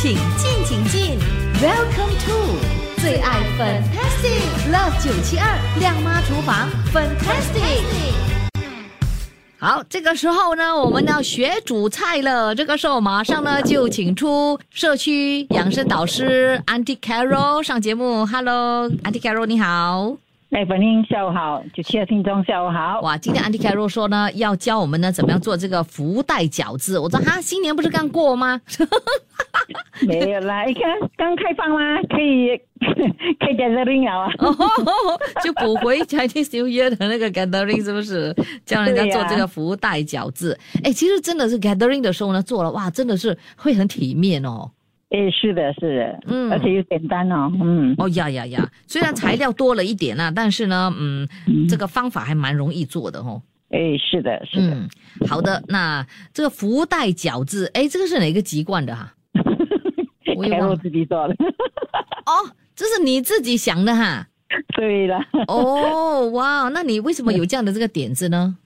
请进，请进，Welcome to 最爱 Fantastic Love 九七二亮妈厨房 Fantastic。好，这个时候呢，我们要学煮菜了。这个时候马上呢就请出社区养生导师 Auntie Carol 上节目。Hello，Auntie Carol 你好。哎，本英下午好，九七的听众下午好。哇，今天 Auntie Carol 说呢，要教我们呢怎么样做这个福袋饺子。我说哈，新年不是刚过吗？没有啦，你看刚开放啦？可以 可以 gathering 了啊，就补回 Chinese New Year 的那个 gathering 是不是？教人家做这个福袋饺子。哎，其实真的是 gathering 的时候呢，做了哇，真的是会很体面哦。哎，是的，是的，嗯，而且又简单哦，嗯，哦呀呀呀，虽然材料多了一点啊，但是呢，嗯，这个方法还蛮容易做的哦。哎，是的，是的，好的，那这个福袋饺子，哎，这个是哪个籍贯的哈？我也我自己做的。哦，这是你自己想的哈？对了。哦，哇，那你为什么有这样的这个点子呢？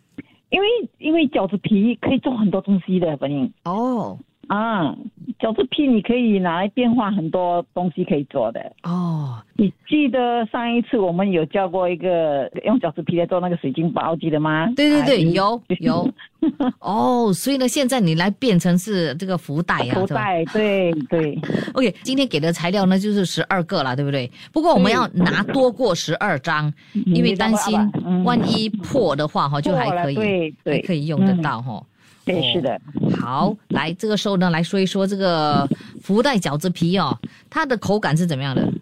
因为因为饺子皮可以做很多东西的，反正。哦。啊，饺子皮你可以拿来变化很多东西可以做的哦。你记得上一次我们有教过一个用饺子皮来做那个水晶包，记得吗？对对对，有有。哦，所以呢，现在你来变成是这个福袋呀，福袋，对对。OK，今天给的材料呢就是十二个了，对不对？不过我们要拿多过十二张，因为担心万一破的话哈，就还可以，对对，可以用得到哈。对，是的。好，来这个时候呢，来说一说这个福袋饺子皮哦，它的口感是怎么样的？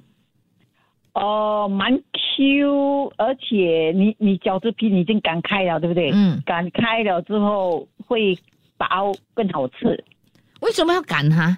哦，蛮 Q，而且你你饺子皮你已经擀开了，对不对？嗯。擀开了之后会薄更好吃。为什么要擀它？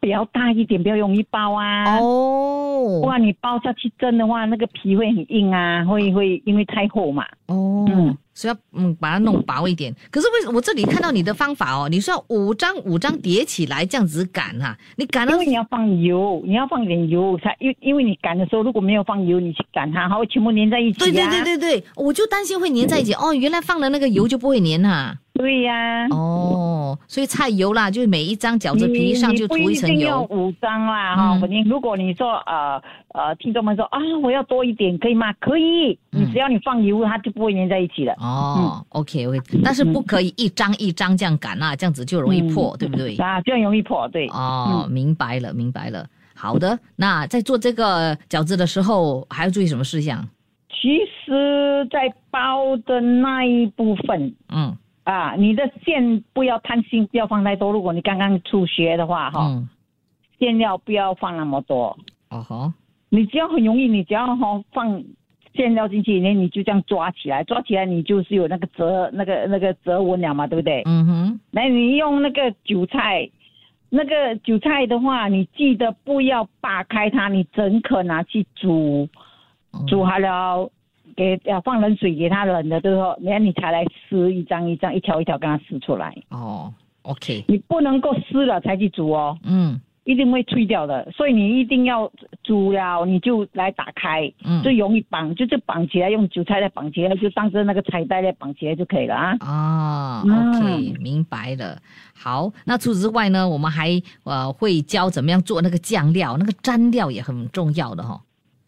比较大一点，比较容易包啊。哦。哇，你包下去蒸的话，那个皮会很硬啊，会会因为太厚嘛。哦。嗯。所以要嗯把它弄薄一点，可是为什么我这里看到你的方法哦？你说五张五张叠起来这样子擀哈，你擀因为你要放油，你要放点油才因因为你擀的时候如果没有放油，你去擀它，它会全部粘在一起。对对对对对，我就担心会粘在一起哦。原来放了那个油就不会粘哈。对呀。哦，所以菜油啦，就是每一张饺子皮上就涂一层油。五张啦哈，肯定如果你说呃呃听众们说啊我要多一点可以吗？可以，你只要你放油，它就不会粘在一起了。哦，OK OK，但是不可以一张一张这样擀啊，这样子就容易破，对不对？啊，这样容易破，对。哦，明白了，明白了。好的，那在做这个饺子的时候，还要注意什么事项？其实，在包的那一部分，嗯，啊，你的馅不要贪心，不要放太多。如果你刚刚初学的话，哈，馅料不要放那么多。哦哈，你只要很容易，你只要哈放。馅料进去，那你就这样抓起来，抓起来你就是有那个折那个那个折纹了嘛，对不对？嗯哼。那你用那个韭菜，那个韭菜的话，你记得不要扒开它，你整颗拿去煮，煮好了给要放冷水给它冷的之后，然后你才来撕一张一张一条一条给它撕出来。哦，OK。你不能够撕了才去煮哦。嗯。一定会脆掉的，所以你一定要煮了，你就来打开，就容易绑，就是绑起来，用韭菜来绑起来，就当着那个彩带来绑起来就可以了啊。啊，OK，明白了。好，那除此之外呢，我们还呃会教怎么样做那个酱料，那个蘸料也很重要的哈。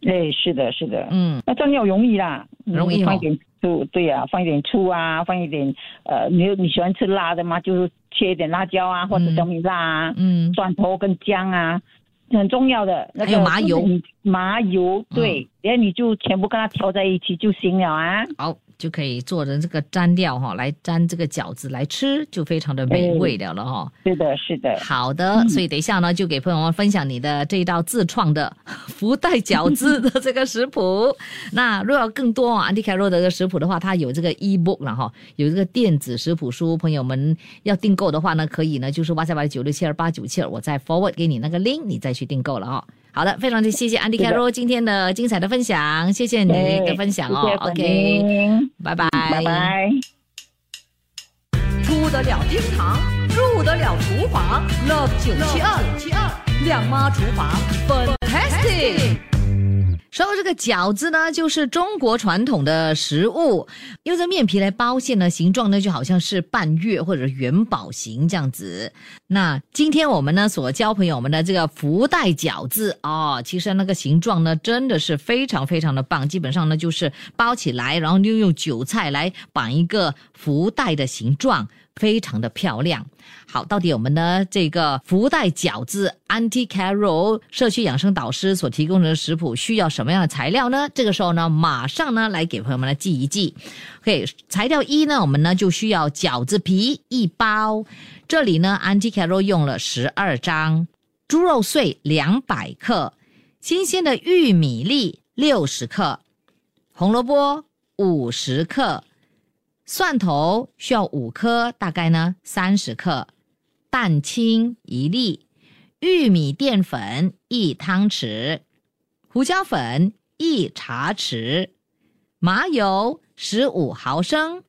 哎，是的，是的，嗯，那蘸料容易啦，容易放一点醋，对呀，放一点醋啊，放一点呃，你你喜欢吃辣的吗？就是。切一点辣椒啊，或者小米辣啊，嗯，蒜头跟姜啊，很重要的那个麻油，麻油对，然后你就全部跟它调在一起就行了啊。好。就可以做成这个蘸料哈，来蘸这个饺子来吃，就非常的美味了了哈。是的，是的。好的，所以等一下呢，就给朋友们分享你的这一道自创的 福袋饺子的这个食谱。那如果要更多安迪凯洛的食谱的话，它有这个 ebook 了哈，有这个电子食谱书。朋友们要订购的话呢，可以呢，就是哇塞哇九六七二八九七二，我再 forward 给你那个 link，你再去订购了哈。好的，非常的谢谢安迪凯罗今天的精彩的分享，谢谢你的分享哦。OK，拜拜拜拜。出得了厅堂，入得了厨房，Love 九七二亮妈厨房，Fantastic。说这个饺子呢，就是中国传统的食物，用这面皮来包馅呢，形状呢就好像是半月或者元宝形这样子。那今天我们呢所教朋友们的这个福袋饺子哦，其实那个形状呢真的是非常非常的棒，基本上呢就是包起来，然后又用韭菜来绑一个福袋的形状。非常的漂亮。好，到底我们呢这个福袋饺子，Auntie Carol 社区养生导师所提供的食谱需要什么样的材料呢？这个时候呢，马上呢来给朋友们来记一记。OK，材料一呢，我们呢就需要饺子皮一包，这里呢 Auntie Carol 用了十二张，猪肉碎两百克，新鲜的玉米粒六十克，红萝卜五十克。蒜头需要五颗，大概呢三十克，蛋清一粒，玉米淀粉一汤匙，胡椒粉一茶匙，麻油十五毫升，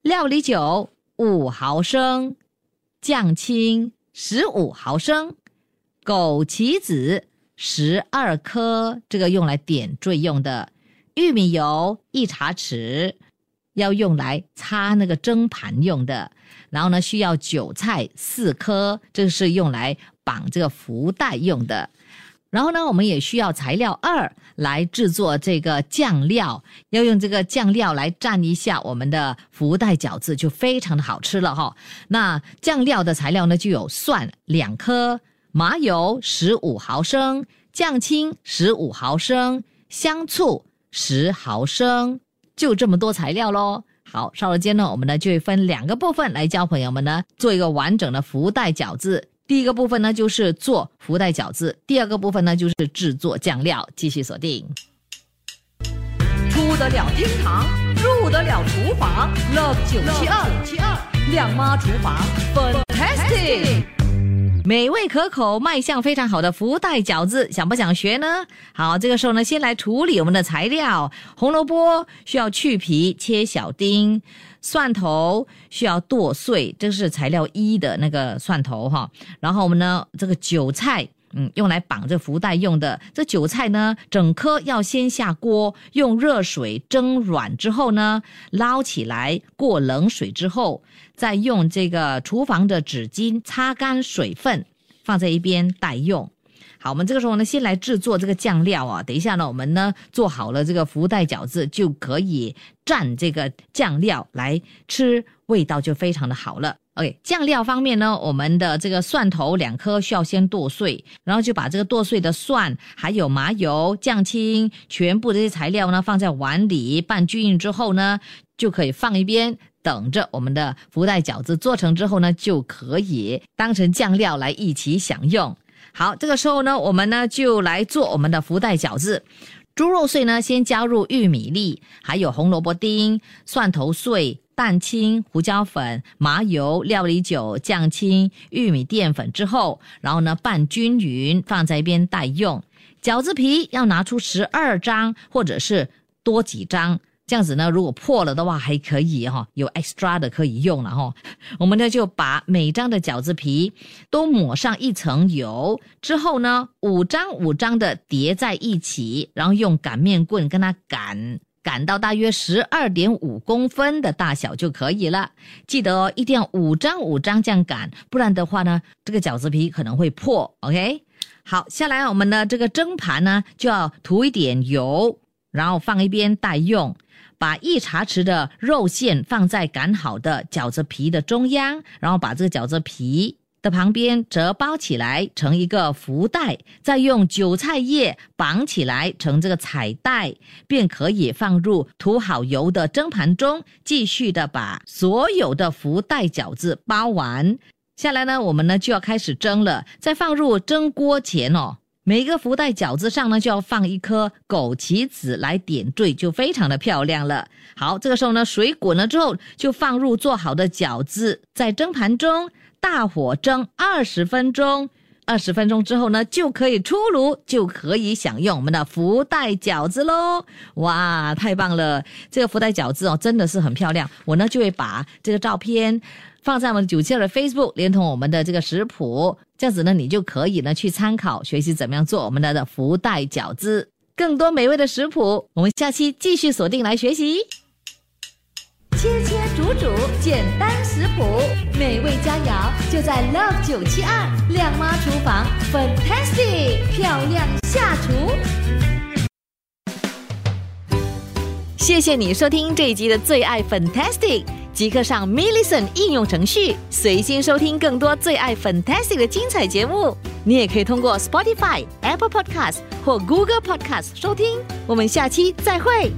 料理酒五毫升，酱青十五毫升，枸杞子十二颗，这个用来点缀用的，玉米油一茶匙。要用来擦那个蒸盘用的，然后呢，需要韭菜四颗，这是用来绑这个福袋用的。然后呢，我们也需要材料二来制作这个酱料，要用这个酱料来蘸一下我们的福袋饺子，就非常的好吃了哈。那酱料的材料呢，就有蒜两颗，麻油十五毫升，酱青十五毫升，香醋十毫升。就这么多材料喽。好，稍后间呢，我们呢就会分两个部分来教朋友们呢做一个完整的福袋饺子。第一个部分呢就是做福袋饺子，第二个部分呢就是制作酱料。继续锁定。出得了厅堂，入得了厨房，Love 九七二七二亮妈厨房，Fantastic。美味可口、卖相非常好的福袋饺子，想不想学呢？好，这个时候呢，先来处理我们的材料。红萝卜需要去皮切小丁，蒜头需要剁碎，这是材料一的那个蒜头哈。然后我们呢，这个韭菜。嗯，用来绑这福袋用的这韭菜呢，整颗要先下锅，用热水蒸软之后呢，捞起来过冷水之后，再用这个厨房的纸巾擦干水分，放在一边待用。好，我们这个时候呢，先来制作这个酱料啊。等一下呢，我们呢做好了这个福袋饺子，就可以蘸这个酱料来吃，味道就非常的好了。OK，酱料方面呢，我们的这个蒜头两颗需要先剁碎，然后就把这个剁碎的蒜，还有麻油、酱青，全部这些材料呢放在碗里拌均匀之后呢，就可以放一边，等着我们的福袋饺子做成之后呢，就可以当成酱料来一起享用。好，这个时候呢，我们呢就来做我们的福袋饺子。猪肉碎呢，先加入玉米粒，还有红萝卜丁、蒜头碎。蛋清、胡椒粉、麻油、料理酒、酱青、玉米淀粉之后，然后呢拌均匀，放在一边待用。饺子皮要拿出十二张，或者是多几张，这样子呢，如果破了的话还可以哈，有 extra 的可以用了哈。我们呢就把每张的饺子皮都抹上一层油，之后呢五张五张的叠在一起，然后用擀面棍跟它擀。擀到大约十二点五公分的大小就可以了。记得哦，一定要五张五张这样擀，不然的话呢，这个饺子皮可能会破。OK，好，下来我们的这个蒸盘呢，就要涂一点油，然后放一边待用。把一茶匙的肉馅放在擀好的饺子皮的中央，然后把这个饺子皮。的旁边折包起来成一个福袋，再用韭菜叶绑起来成这个彩带，便可以放入涂好油的蒸盘中，继续的把所有的福袋饺子包完。下来呢，我们呢就要开始蒸了。在放入蒸锅前哦，每一个福袋饺子上呢就要放一颗枸杞子来点缀，就非常的漂亮了。好，这个时候呢，水滚了之后，就放入做好的饺子在蒸盘中。大火蒸二十分钟，二十分钟之后呢，就可以出炉，就可以享用我们的福袋饺子喽！哇，太棒了！这个福袋饺子哦，真的是很漂亮。我呢就会把这个照片放在我们九七二的 Facebook，连同我们的这个食谱，这样子呢，你就可以呢去参考学习怎么样做我们的福袋饺子。更多美味的食谱，我们下期继续锁定来学习。切切煮煮，简单食谱，美味佳肴就在 Love 九七二亮妈厨房，Fantastic 漂亮下厨。谢谢你收听这一集的最爱 Fantastic，即刻上 m i l l i c e n t 应用程序，随心收听更多最爱 Fantastic 的精彩节目。你也可以通过 Spotify、Apple Podcast 或 Google Podcast 收听。我们下期再会。